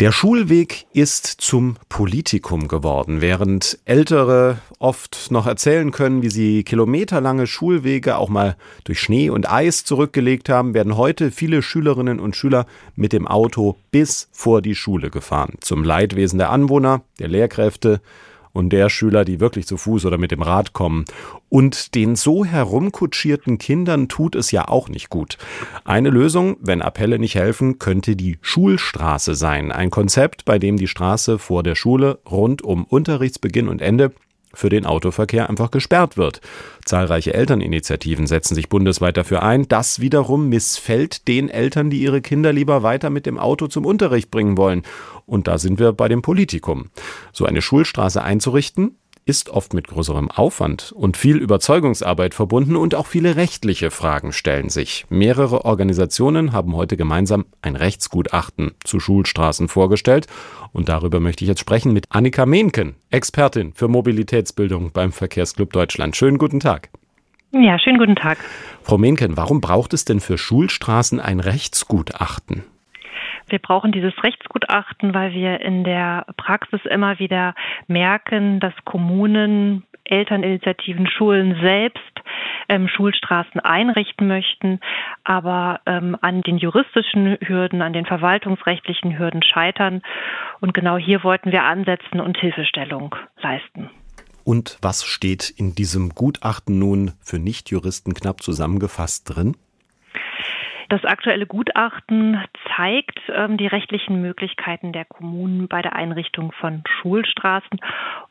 Der Schulweg ist zum Politikum geworden. Während Ältere oft noch erzählen können, wie sie kilometerlange Schulwege auch mal durch Schnee und Eis zurückgelegt haben, werden heute viele Schülerinnen und Schüler mit dem Auto bis vor die Schule gefahren. Zum Leidwesen der Anwohner, der Lehrkräfte und der Schüler, die wirklich zu Fuß oder mit dem Rad kommen. Und den so herumkutschierten Kindern tut es ja auch nicht gut. Eine Lösung, wenn Appelle nicht helfen, könnte die Schulstraße sein. Ein Konzept, bei dem die Straße vor der Schule rund um Unterrichtsbeginn und Ende für den Autoverkehr einfach gesperrt wird. Zahlreiche Elterninitiativen setzen sich bundesweit dafür ein. Das wiederum missfällt den Eltern, die ihre Kinder lieber weiter mit dem Auto zum Unterricht bringen wollen. Und da sind wir bei dem Politikum. So eine Schulstraße einzurichten, ist oft mit größerem Aufwand und viel Überzeugungsarbeit verbunden und auch viele rechtliche Fragen stellen sich. Mehrere Organisationen haben heute gemeinsam ein Rechtsgutachten zu Schulstraßen vorgestellt und darüber möchte ich jetzt sprechen mit Annika Mehnken, Expertin für Mobilitätsbildung beim Verkehrsclub Deutschland. Schönen guten Tag. Ja, schönen guten Tag. Frau Mehnken, warum braucht es denn für Schulstraßen ein Rechtsgutachten? Wir brauchen dieses Rechtsgutachten, weil wir in der Praxis immer wieder merken, dass Kommunen, Elterninitiativen, Schulen selbst ähm, Schulstraßen einrichten möchten, aber ähm, an den juristischen Hürden, an den verwaltungsrechtlichen Hürden scheitern. Und genau hier wollten wir ansetzen und Hilfestellung leisten. Und was steht in diesem Gutachten nun für Nichtjuristen knapp zusammengefasst drin? Das aktuelle Gutachten zeigt ähm, die rechtlichen Möglichkeiten der Kommunen bei der Einrichtung von Schulstraßen.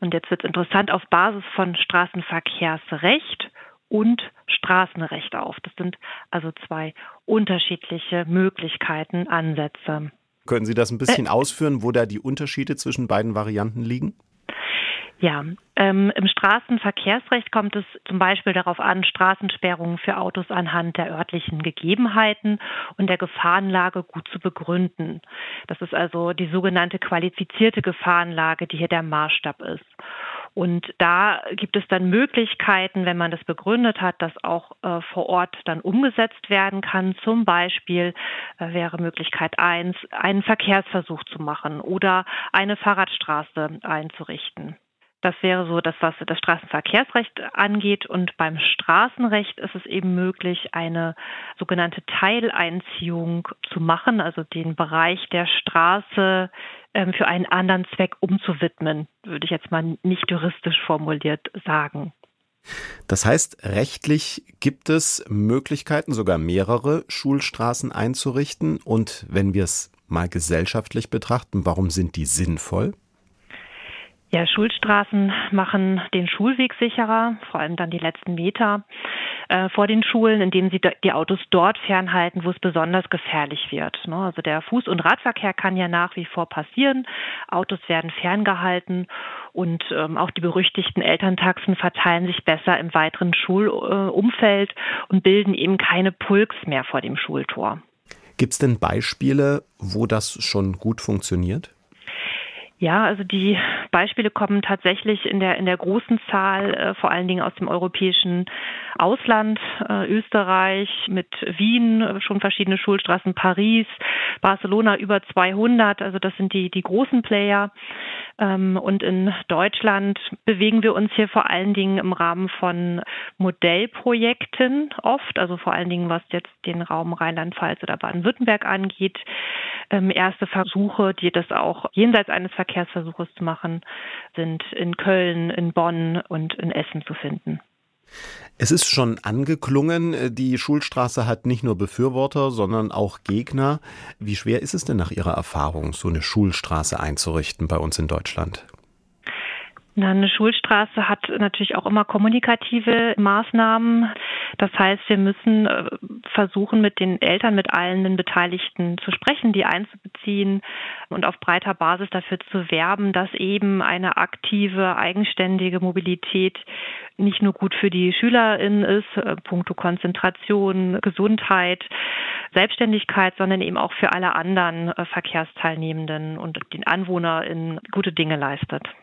Und jetzt wird es interessant auf Basis von Straßenverkehrsrecht und Straßenrecht auf. Das sind also zwei unterschiedliche Möglichkeiten, Ansätze. Können Sie das ein bisschen äh, ausführen, wo da die Unterschiede zwischen beiden Varianten liegen? Ja, ähm, im Straßenverkehrsrecht kommt es zum Beispiel darauf an, Straßensperrungen für Autos anhand der örtlichen Gegebenheiten und der Gefahrenlage gut zu begründen. Das ist also die sogenannte qualifizierte Gefahrenlage, die hier der Maßstab ist. Und da gibt es dann Möglichkeiten, wenn man das begründet hat, dass auch äh, vor Ort dann umgesetzt werden kann. Zum Beispiel äh, wäre Möglichkeit eins, einen Verkehrsversuch zu machen oder eine Fahrradstraße einzurichten. Das wäre so das, was das Straßenverkehrsrecht angeht. Und beim Straßenrecht ist es eben möglich, eine sogenannte Teileinziehung zu machen, also den Bereich der Straße ähm, für einen anderen Zweck umzuwidmen, würde ich jetzt mal nicht juristisch formuliert sagen. Das heißt, rechtlich gibt es Möglichkeiten, sogar mehrere Schulstraßen einzurichten. Und wenn wir es mal gesellschaftlich betrachten, warum sind die sinnvoll? Ja, Schulstraßen machen den Schulweg sicherer, vor allem dann die letzten Meter äh, vor den Schulen, indem sie die Autos dort fernhalten, wo es besonders gefährlich wird. Ne? Also der Fuß- und Radverkehr kann ja nach wie vor passieren. Autos werden ferngehalten und ähm, auch die berüchtigten Elterntaxen verteilen sich besser im weiteren Schulumfeld äh, und bilden eben keine Pulks mehr vor dem Schultor. Gibt es denn Beispiele, wo das schon gut funktioniert? Ja, also die Beispiele kommen tatsächlich in der in der großen Zahl, äh, vor allen Dingen aus dem europäischen Ausland, äh, Österreich mit Wien äh, schon verschiedene Schulstraßen, Paris, Barcelona über 200. Also das sind die die großen Player. Ähm, und in Deutschland bewegen wir uns hier vor allen Dingen im Rahmen von Modellprojekten oft, also vor allen Dingen was jetzt den Raum Rheinland-Pfalz oder Baden-Württemberg angeht. Ähm, erste Versuche, die das auch jenseits eines Verkehrsversuches zu machen, sind in Köln, in Bonn und in Essen zu finden. Es ist schon angeklungen, die Schulstraße hat nicht nur Befürworter, sondern auch Gegner. Wie schwer ist es denn nach Ihrer Erfahrung, so eine Schulstraße einzurichten bei uns in Deutschland? Na, eine Schulstraße hat natürlich auch immer kommunikative Maßnahmen. Das heißt, wir müssen äh, versuchen, mit den Eltern, mit allen den Beteiligten zu sprechen, die einzubeziehen und auf breiter Basis dafür zu werben, dass eben eine aktive, eigenständige Mobilität nicht nur gut für die SchülerInnen ist, äh, puncto Konzentration, Gesundheit, Selbstständigkeit, sondern eben auch für alle anderen äh, Verkehrsteilnehmenden und den AnwohnerInnen gute Dinge leistet.